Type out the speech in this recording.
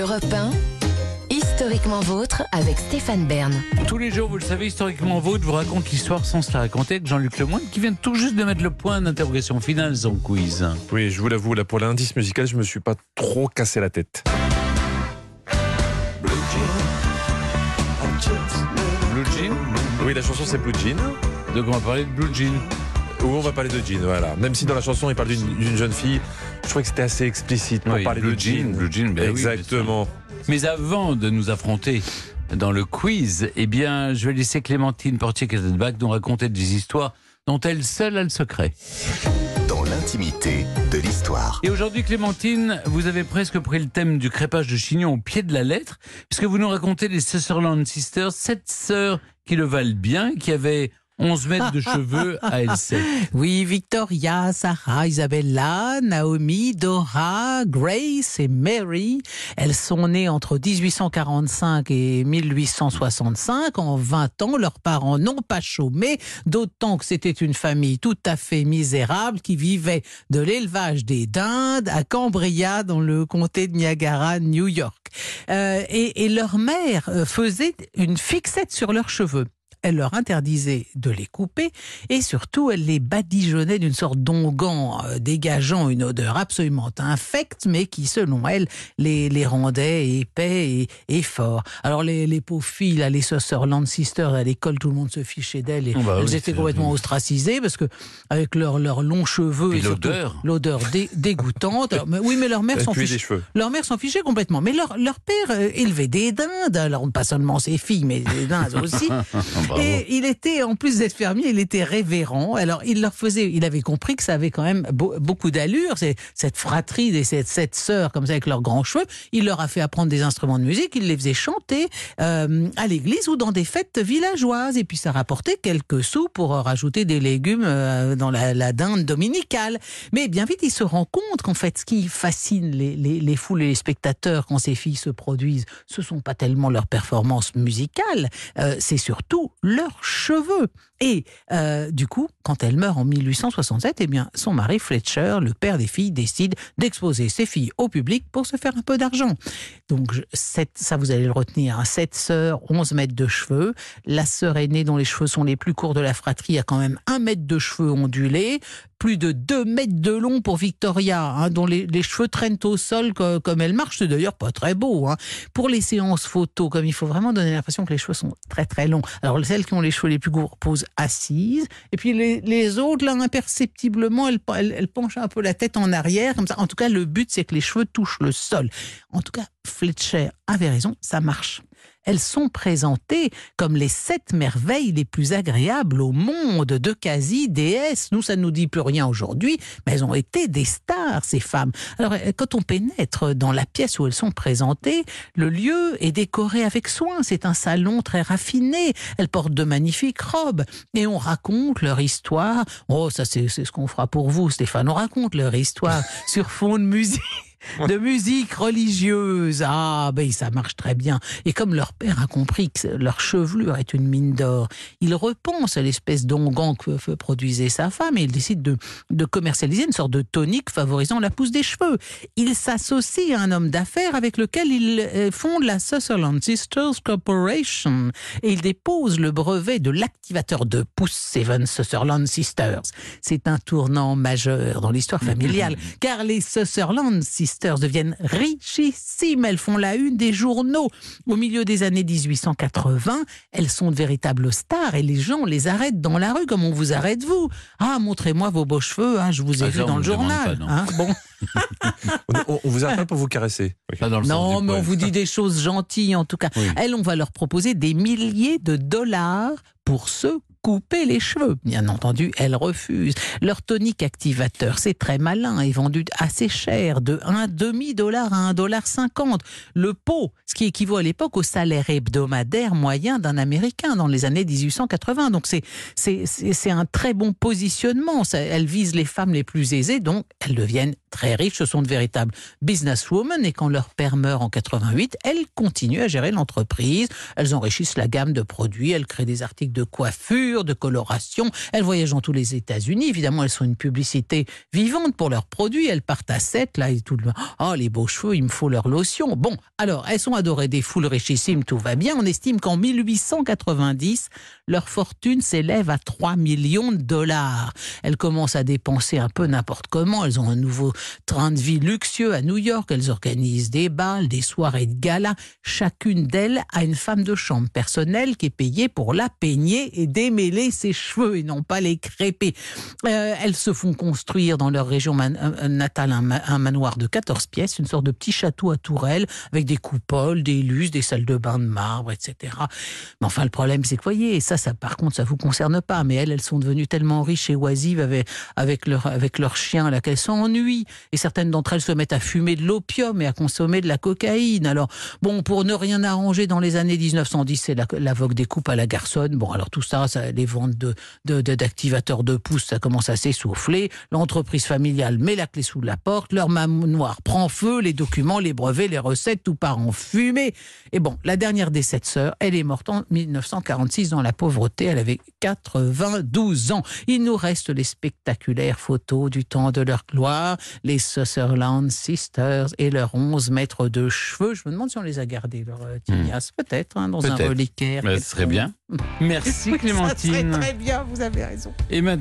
Europe 1, historiquement vôtre avec Stéphane Bern. Tous les jours, vous le savez, historiquement vôtre vous raconte l'histoire sans se la raconter avec Jean-Luc Lemoyne qui vient tout juste de mettre le point d'interrogation finale son quiz. Oui, je vous l'avoue, là, pour l'indice musical, je me suis pas trop cassé la tête. Blue Jean Oui, la chanson c'est Blue Jean. Donc on va parler de Blue Jean? Où on va parler de Jean, voilà. Même si dans la chanson il parle d'une jeune fille, je trouvais que c'était assez explicite pour Oui, parler Blue de Jean. Jean, Blue Jean, ben oui, Exactement. Mais avant de nous affronter dans le quiz, eh bien, je vais laisser Clémentine Portier-Cazenbach nous raconter des histoires dont elle seule a le secret. dans l'intimité de l'histoire. Et aujourd'hui, Clémentine, vous avez presque pris le thème du crépage de chignon au pied de la lettre, puisque vous nous racontez les Sutherland Sisters, sept sœurs qui le valent bien, qui avaient 11 mètres de cheveux à elles sept. Oui, Victoria, Sarah, Isabella, Naomi, Dora, Grace et Mary. Elles sont nées entre 1845 et 1865. En 20 ans, leurs parents n'ont pas chômé, d'autant que c'était une famille tout à fait misérable qui vivait de l'élevage des dindes à Cambria, dans le comté de Niagara, New York. Euh, et, et leur mère euh, faisait une fixette sur leurs cheveux elle leur interdisait de les couper et surtout elle les badigeonnait d'une sorte d'onguent euh, dégageant une odeur absolument infecte mais qui selon elle les, les rendait épais et, et forts. Alors les, les pauvres filles, là, les Sutherland Sisters à l'école tout le monde se fichait d'elles et Oh bah elles oui, étaient complètement ostracisées parce que avec leurs leurs longs cheveux et l'odeur. l'odeur dé- dégoûtante. Alors, mais oui mais leur mère s'en fichait. Leur mère s'en fichait complètement. Mais leur, leur père euh, élevait des dindes, alors pas seulement ses filles, mais des dindes aussi. Et il était, en plus d'être fermier, il était révérend. Alors il leur faisait, il avait compris que ça avait quand même beau- beaucoup d'allure, cette fratrie des cette sœurs comme ça avec leurs grands cheveux. Il leur a fait apprendre des instruments de musique, il les faisait chanter euh, à l'église ou dans des fêtes villageoises. Et puis ça rapportait quelques sous pour rajouter des légumes euh, dans la, la dinde dominicale. Mais bien vite, il se rend compte qu'en fait, ce qui fascine les, les, les foules et les spectateurs quand ces filles se produisent, ce sont pas tellement leurs performances musicales, euh, c'est surtout leurs cheveux. Et euh, du coup, quand elle meurt en 1867, eh bien, son mari Fletcher, le père des filles, décide d'exposer ses filles au public pour se faire un peu d'argent. Donc, ça, vous allez le retenir, hein, sept sœurs, 11 mètres de cheveux. La sœur aînée, dont les cheveux sont les plus courts de la fratrie, a quand même un mètre de cheveux ondulés, plus de 2 mètres de long pour Victoria, hein, dont les, cheveux traînent au sol co- comme, elle marche. C'est d'ailleurs pas très beau. Hein. Pour les séances photos, comme il faut vraiment donner l'impression que les cheveux sont très très longs. Alors celles qui ont les cheveux les plus courts posent assises, et puis les, autres, là, imperceptiblement, elles, elles, elles penchent un peu la tête en arrière, comme ça. En tout cas, le but, c'est que les cheveux touchent le sol. En tout cas, Fletcher avait raison, ça marche. Elles sont présentées comme les sept merveilles les plus agréables au monde de quasi déesses. Nous, ça ne nous dit plus rien aujourd'hui, mais elles ont été des stars, ces femmes. Alors, euh, quand on pénètre dans la pièce où elles sont présentées, le lieu est décoré avec soin. C'est un salon très raffiné. Elles portent de magnifiques robes et on raconte leur histoire. Oh, ça, c'est c'est ce qu'on fera pour vous, Stéphane. On raconte leur histoire sur fond de musique de musique religieuse. Ah, ben ça marche très bien. Et comme leur père a compris que leur chevelure est une mine d'or, il repense à l'espèce d'onguent que produisait sa femme et il décide de, de commercialiser une sorte de tonique favorisant la pousse des cheveux. Il s'associe à un homme d'affaires avec lequel il euh, fonde la Sutherland Sisters Corporation et il dépose le brevet de l'activateur de pousse Seven Sutherland Sisters. C'est un tournant majeur dans l'histoire familiale, car les Sutherland Sisters deviennent richissimes. Elles font la une des journaux. Au milieu des années 1880, elles sont de véritables stars et les gens les arrêtent dans la rue comme on vous arrête vous. Ah, montrez-moi vos beaux cheveux, hein, je vous ai Ah, vu ça, dans le journal. pas, non. hein. bon. On, vous arrête pas pour vous caresser. Pas dans le sens Non, mais on vous dit des choses gentilles en tout cas. Oui. Elles, on va leur proposer des milliers de dollars pour se couper les cheveux. Bien entendu, elles refusent. Leur tonique activateur, c'est très malin, est vendu assez cher, de un demi-dollar à un dollar cinquante. Le pot, ce qui équivaut à l'époque au salaire hebdomadaire moyen d'un Américain dans les années 1880. Donc c'est un très bon positionnement. Elles visent les femmes les plus aisées, donc elles deviennent très riches, ce sont de véritables businesswomen et quand leur père meurt en 88, elles continuent à gérer l'entreprise. Elles enrichissent la gamme de produits, elles créent des articles de coiffure, de coloration, elles voyagent dans tous les États-Unis. Évidemment, elles sont une publicité vivante pour leurs produits. Elles partent à 7 là et tout le Oh, les beaux cheveux, il me faut leur lotion. Bon, alors, elles sont adorées des foules richissimes, tout va bien. On estime qu'en 1890, leur fortune s'élève à 3 millions de dollars. Elles commencent à dépenser un peu n'importe comment. Elles ont un nouveau train de vie luxueux à New York. Elles organisent des balles, des soirées de gala. Chacune d'elles a une femme de chambre personnelle qui est payée pour la peigner et démêler ses cheveux et non pas les crêper. Euh, elles se font construire dans leur région man- euh, natale un, ma- un manoir de 14 pièces, une sorte de petit château à tourelles avec des coupoles, des luces, des salles de bain de marbre, etc. Mais enfin, le problème, c'est que, voyez, et ça, ça, par contre, ça vous concerne pas, mais elles, elles sont devenues tellement riches et oisives avec, avec leur, avec leur chien, là, qu'elles s'ennuient. Et certaines d'entre elles se mettent à fumer de l'opium et à consommer de la cocaïne. Alors, bon, pour ne rien arranger, dans les années 1910, c'est la, la vogue des coupes à la garçonne. Bon, alors tout ça, les ventes de, de, de- d'activateurs de pouces, ça commence à s'essouffler. L'entreprise familiale met la clé sous la porte, leur manoir prend feu, les documents, les brevets, les recettes, tout part en fumée. Et bon, la dernière des sept sœurs, elle est morte en 1946 dans la pauvreté. Elle avait 92 ans. Il nous reste les spectaculaires photos du temps de leur gloire, les Sutherland Sisters et leurs 11 mètres de cheveux. Je me demande si on les a gardés, leur euh, tignasse. Peut-être, hein, dans un reliquaire. Ce serait bien. Merci Oui, ça serait Clémentine. très bien, vous avez raison. Et maintenant,